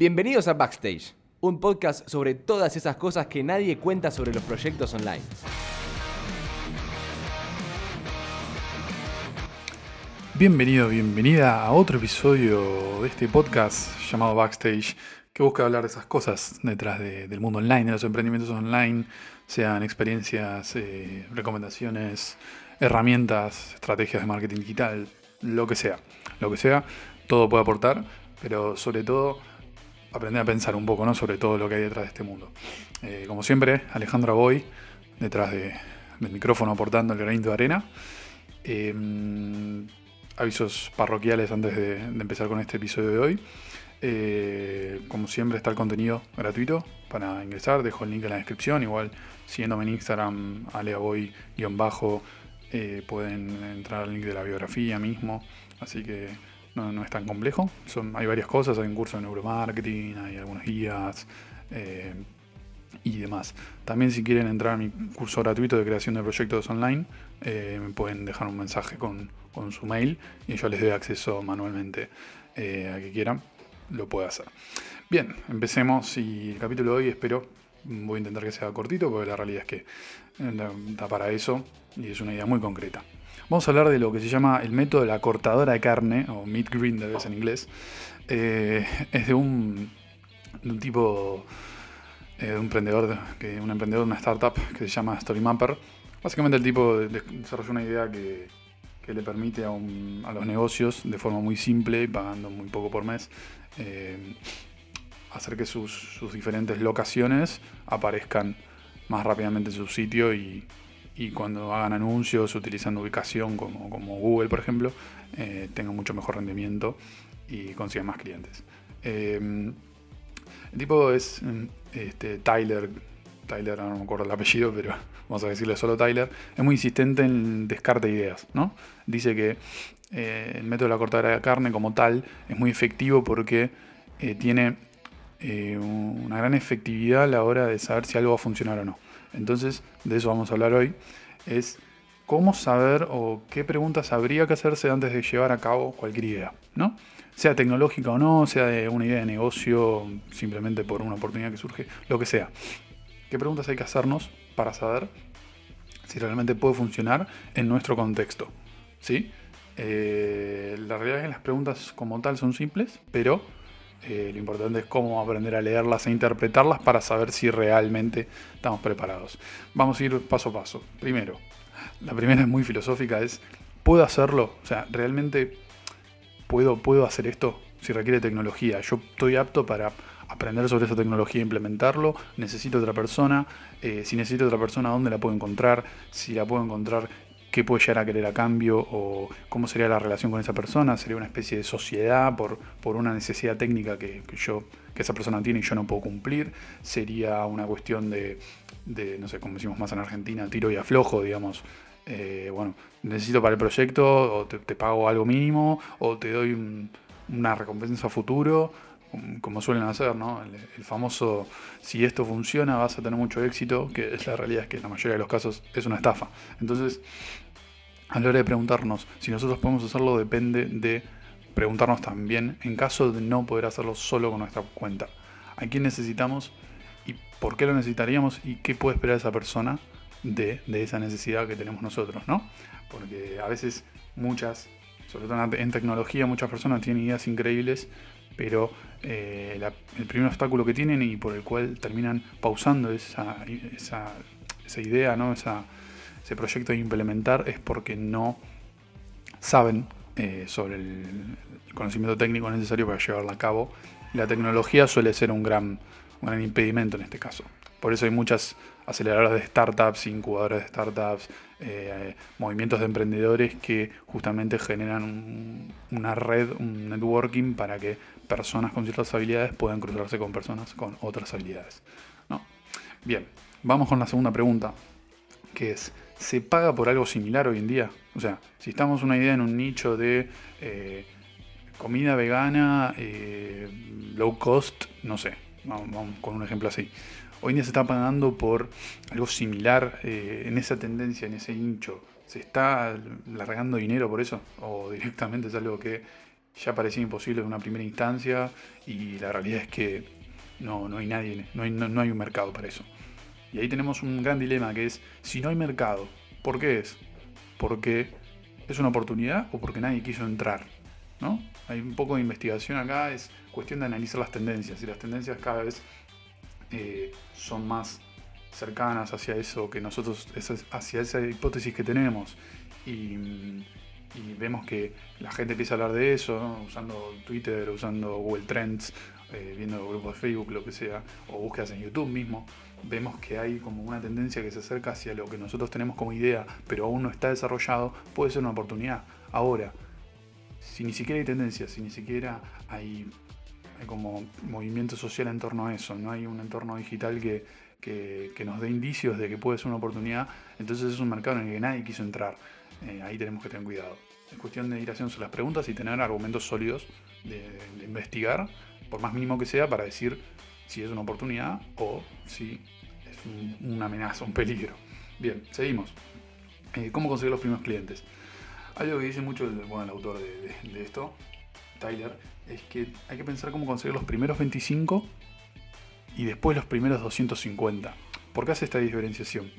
Bienvenidos a Backstage, un podcast sobre todas esas cosas que nadie cuenta sobre los proyectos online. Bienvenido, bienvenida a otro episodio de este podcast llamado Backstage, que busca hablar de esas cosas detrás del mundo online, de los emprendimientos online, sean experiencias, eh, recomendaciones, herramientas, estrategias de marketing digital, lo que sea. Lo que sea, todo puede aportar, pero sobre todo aprender a pensar un poco ¿no? sobre todo lo que hay detrás de este mundo. Eh, como siempre, Alejandro Boy, detrás del micrófono aportando el granito de arena. Em, avisos parroquiales antes de, empezar con este episodio de hoy. Eh, como siempre está el contenido gratuito para ingresar, dejo el link en la descripción, igual siguiéndome en Instagram, aleaboy-bajo, eh, pueden entrar al link de la biografía mismo, así que no, es tan complejo. Son, hay varias cosas, hay un curso de neuromarketing, hay algunas guías eh, y demás. También si quieren entrar a mi curso gratuito de creación de proyectos online, eh, me pueden dejar un mensaje con, su mail y yo les doy acceso manualmente eh, a que quieran, lo puedo hacer. Bien, empecemos y el capítulo de hoy espero, voy a intentar que sea cortito porque la realidad es que da para eso y es una idea muy concreta. Vamos a hablar de lo que se llama el método de la cortadora de carne, o meat grinder en inglés. Eh, es de un, tipo, eh, de un emprendedor, que, un emprendedor de una startup que se llama StoryMapper. Básicamente el tipo desarrolló una idea que, le permite a, los negocios, de forma muy simple y pagando muy poco por mes, eh, hacer que sus, sus diferentes locaciones aparezcan más rápidamente en su sitio y, y cuando hagan anuncios utilizando ubicación como, Google, por ejemplo, eh, tengan mucho mejor rendimiento y consigan más clientes. Eh, el tipo es este, Tyler, Tyler, no me acuerdo el apellido, pero vamos a decirle solo Tyler, es muy insistente en descarte de ideas, ¿no? Dice que eh, el método de la cortadora de carne como tal es muy efectivo porque tiene una gran efectividad a la hora de saber si algo va a funcionar o no. Entonces, de eso vamos a hablar hoy, es cómo saber o qué preguntas habría que hacerse antes de llevar a cabo cualquier idea, ¿no? Sea tecnológica o no, sea de una idea de negocio, simplemente por una oportunidad que surge, lo que sea. ¿Qué preguntas hay que hacernos para saber si realmente puede funcionar en nuestro contexto? ¿Sí? Eh, la realidad es que las preguntas como tal son simples, pero eh, lo importante es cómo aprender a leerlas e interpretarlas para saber si realmente estamos preparados. Vamos a ir paso a paso. Primero, la primera es muy filosófica, es, ¿puedo hacerlo? O sea, ¿realmente puedo, puedo hacer esto? Si requiere tecnología, yo estoy apto para aprender sobre esa tecnología e implementarlo, necesito otra persona, eh, si necesito otra persona, ¿dónde la puedo encontrar? Si la puedo encontrar, qué puede llegar a querer a cambio o cómo sería la relación con esa persona, sería una especie de sociedad por, por una necesidad técnica que, yo, que esa persona tiene y yo no puedo cumplir, sería una cuestión de, no sé, como decimos más en Argentina, tiro y aflojo, digamos, eh, bueno, necesito para el proyecto o te, pago algo mínimo o te doy una recompensa futuro como suelen hacer, ¿no? El, famoso, si esto funciona vas a tener mucho éxito, que es la realidad es que en la mayoría de los casos es una estafa. Entonces, a la hora de preguntarnos si nosotros podemos hacerlo depende de preguntarnos también en caso de no poder hacerlo solo con nuestra cuenta. ¿A quién necesitamos y por qué lo necesitaríamos y qué puede esperar esa persona de, de esa necesidad que tenemos nosotros, ¿no? Porque a veces muchas, sobre todo en tecnología, muchas personas tienen ideas increíbles, pero eh, el primer obstáculo que tienen y por el cual terminan pausando esa, idea, ¿no? ese proyecto de implementar es porque no saben eh, sobre el, conocimiento técnico necesario para llevarla a cabo. La tecnología suele ser un gran, un gran impedimento en este caso. Por eso hay muchas aceleradoras de startups, incubadoras de startups, eh, movimientos de emprendedores que justamente generan una red, un networking para que personas con ciertas habilidades puedan cruzarse con personas con otras habilidades. ¿no? Bien, vamos con la segunda pregunta, que es, ¿se paga por algo similar hoy en día? O sea, si estamos una idea en un nicho de eh, comida vegana, eh, low cost, no sé, vamos con un ejemplo así. Hoy en día se está pagando por algo similar eh, en esa tendencia, en ese hincho. ¿Se está largando dinero por eso? ¿O directamente es algo que ya parecía imposible en una primera instancia y la realidad es que no, no hay nadie, no hay, no, hay un mercado para eso. Y ahí tenemos un gran dilema que es, si no hay mercado, ¿por qué es? Porque es una oportunidad o porque nadie quiso entrar, ¿no? Hay un poco de investigación acá, es cuestión de analizar las tendencias y las tendencias cada vez eh, son más cercanas hacia eso que nosotros, hacia esa hipótesis que tenemos. Y, vemos que la gente empieza a hablar de eso, usando Twitter, usando Google Trends, eh, viendo grupos de Facebook, lo que sea, o búsquedas en YouTube mismo. Vemos que hay como una tendencia que se acerca hacia lo que nosotros tenemos como idea, pero aún no está desarrollado, puede ser una oportunidad. Ahora, si ni siquiera hay tendencia, si ni siquiera hay hay como movimiento social en torno a eso, no hay un entorno digital que, nos dé indicios de que puede ser una oportunidad, entonces es un mercado en el que nadie quiso entrar. Eh, ahí tenemos que tener cuidado. Es cuestión de ir haciendo las preguntas y tener argumentos sólidos de, investigar, por más mínimo que sea, para decir si es una oportunidad o si es una amenaza, un peligro. Bien, seguimos. Eh, ¿Cómo conseguir los primeros clientes? Algo que dice mucho el, bueno, el autor de esto Tyler, es que hay que pensar cómo conseguir los primeros 25 y después los primeros 250. ¿Por qué hace esta diferenciación?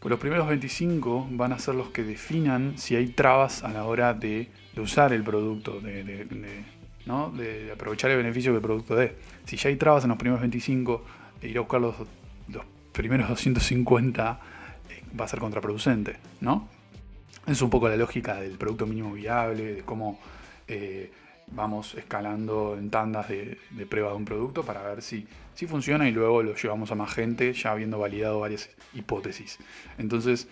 Pues los primeros 25 van a ser los que definan si hay trabas a la hora de, usar el producto, de, aprovechar el beneficio que el producto dé. Si ya hay trabas en los primeros 25, e ir a buscar los, primeros 250 eh, va a ser contraproducente. Es un poco la lógica del producto mínimo viable, de cómo eh, vamos escalando en tandas de, prueba de un producto para ver si, si, funciona y luego lo llevamos a más gente ya habiendo validado varias hipótesis. Entonces,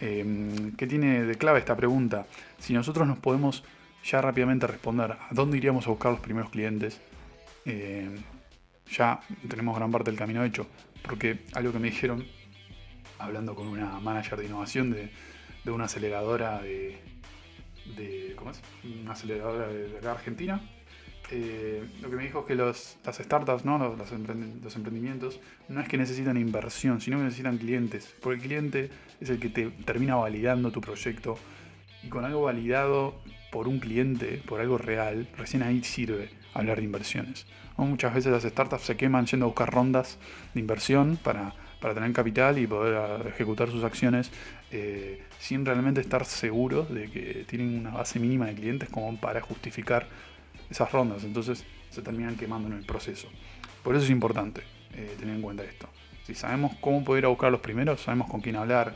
em, ¿qué tiene de clave esta pregunta? Si nosotros nos podemos ya rápidamente responder a dónde iríamos a buscar los primeros clientes, em, ya tenemos gran parte del camino hecho. Porque algo que me dijeron, hablando con una manager de innovación de una aceleradora de, de ¿cómo es? una aceleradora de, la Argentina. Eh, lo que me dijo es que los, las startups, ¿no? Los, los, emprendimientos, no es que necesitan inversión, sino que necesitan clientes. Porque el cliente es el que te termina validando tu proyecto. Y con algo validado por un cliente, por algo real, recién ahí sirve hablar de inversiones. Muchas veces las startups se queman yendo a buscar rondas de inversión para para tener capital y poder ah, ejecutar sus acciones eh, sin realmente estar seguros de que tienen una base mínima de clientes como para justificar esas rondas. Entonces se terminan quemando en el proceso. Por eso es importante eh, tener en cuenta esto. Si sabemos cómo poder ir a buscar los primeros, sabemos con quién hablar,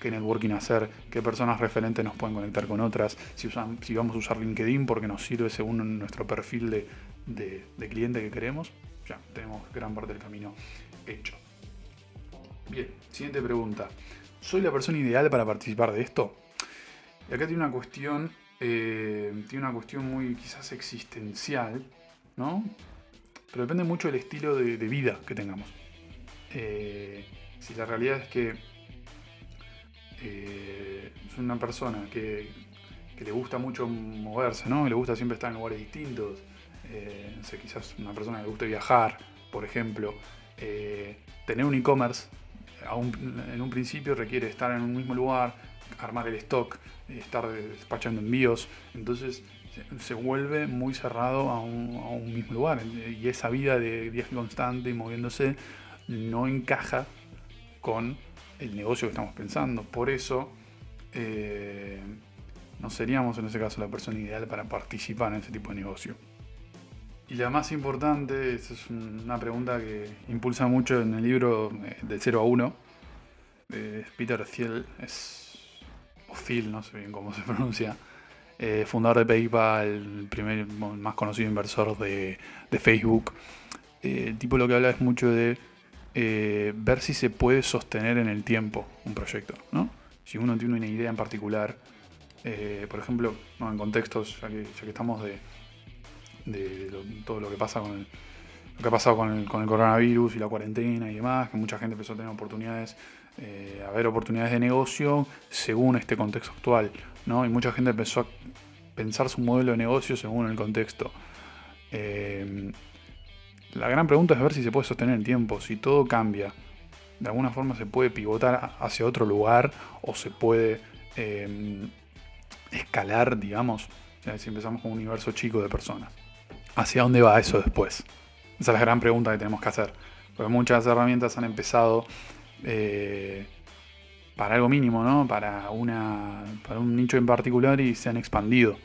qué networking hacer, qué personas referentes nos pueden conectar con otras, si, si vamos a usar LinkedIn porque nos sirve según nuestro perfil de, de cliente que queremos, ya tenemos gran parte del camino hecho. Bien, siguiente pregunta. ¿Soy la persona ideal para participar de esto? Y acá tiene una cuestión, eh, tiene una cuestión muy quizás existencial, ¿no? Pero depende mucho del estilo de, vida que tengamos. Eh, si la realidad es que eh, es una persona que, le gusta mucho moverse, ¿no? Le gusta siempre estar en lugares distintos. no sé, quizás una persona que le gusta viajar, por ejemplo. tener un e-commerce en un principio requiere estar en un mismo lugar, armar el stock, estar despachando envíos, entonces se vuelve muy cerrado a un, mismo lugar y esa vida de viaje constante y moviéndose no encaja con el negocio que estamos pensando. Por eso eh, no seríamos en ese caso la persona ideal para participar en ese tipo de negocio. Y la más importante, esa es una pregunta que impulsa mucho en el libro eh, de 0 a 1, de Peter Thiel, es, o Thiel, no sé bien cómo se pronuncia, eh, fundador de PayPal, el primer más conocido inversor de, Facebook. Eh, el tipo lo que habla es mucho de ver si se puede sostener en el tiempo un proyecto, ¿no? Si uno tiene una idea en particular, por ejemplo, en contextos, ya que, ya que estamos de de todo lo que pasa con el, lo que ha pasado con el, coronavirus y la cuarentena y demás, que mucha gente empezó a tener oportunidades, eh, a ver oportunidades de negocio según este contexto actual, ¿no? Y mucha gente empezó a pensar su modelo de negocio según el contexto. Eh, la gran pregunta es ver si se puede sostener el tiempo, si todo cambia. De alguna forma se puede pivotar hacia otro lugar o se puede eh, escalar, digamos, si empezamos con un universo chico de personas. ¿Hacia dónde va eso después? Esa es la gran pregunta que tenemos que hacer. Porque muchas herramientas han empezado eh, para algo mínimo, ¿no? Para, una, para un nicho en particular y se han expandido.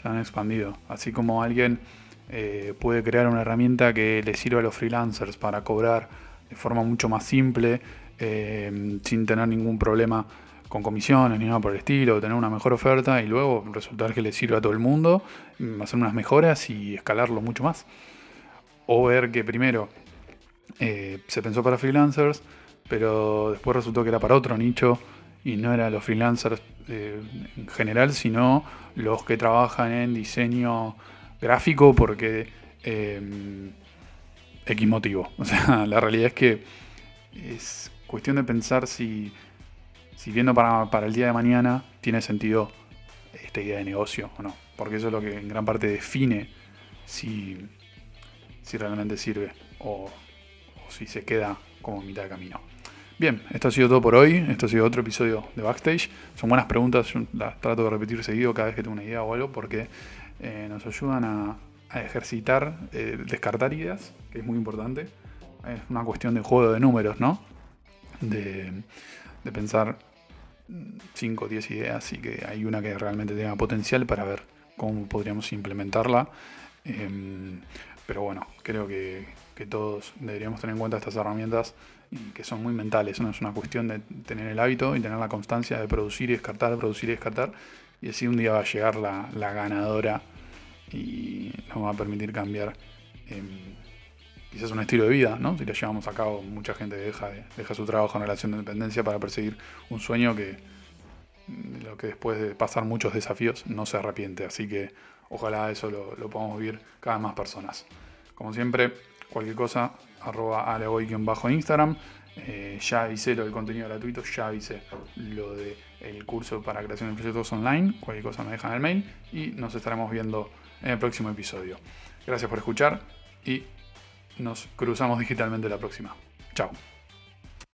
Se han expandido. Así como alguien eh, puede crear una herramienta que le sirva a los freelancers para cobrar de forma mucho más simple, eh, sin tener ningún problema con comisiones ni nada por el estilo, tener una mejor oferta y luego resultar que le sirve a todo el mundo, mm, hacer unas mejoras y escalarlo mucho más. O ver que primero eh, se pensó para freelancers, pero después resultó que era para otro nicho y no era los freelancers eh, en general, sino los que trabajan en diseño gráfico porque eh, X motivo. O sea, la realidad es que es cuestión de pensar si si viendo para, el día de mañana tiene sentido esta idea de negocio o no. Porque eso es lo que en gran parte define si, si realmente sirve o, si se queda como mitad de camino. Bien, esto ha sido todo por hoy. Esto ha sido otro episodio de Backstage. Son buenas preguntas, yo las trato de repetir seguido cada vez que tengo una idea o algo porque eh, nos ayudan a, ejercitar, eh, descartar ideas, que es muy importante. Es una cuestión de juego de números, ¿no? De pensar 5 o 10 ideas y que hay una que realmente tenga potencial para ver cómo podríamos implementarla. Em, pero bueno, creo que, todos deberíamos tener en cuenta estas herramientas que son muy mentales. No es una cuestión de tener el hábito y tener la constancia de producir y descartar, de producir y descartar. Y así un día va a llegar la, ganadora y nos va a permitir cambiar em, quizás un estilo de vida, ¿no? Si lo llevamos a cabo, mucha gente deja, deja su trabajo en relación de dependencia para perseguir un sueño que lo que después de pasar muchos desafíos no se arrepiente. Así que ojalá eso lo, lo podamos vivir cada vez más personas. Como siempre, cualquier cosa, arroba bajo en Instagram. Eh, ya avisé lo del contenido gratuito, ya avisé lo del curso para creación de proyectos online. Cualquier cosa me dejan el mail y nos estaremos viendo en el próximo episodio. Gracias por escuchar y nos cruzamos digitalmente la próxima. Chao.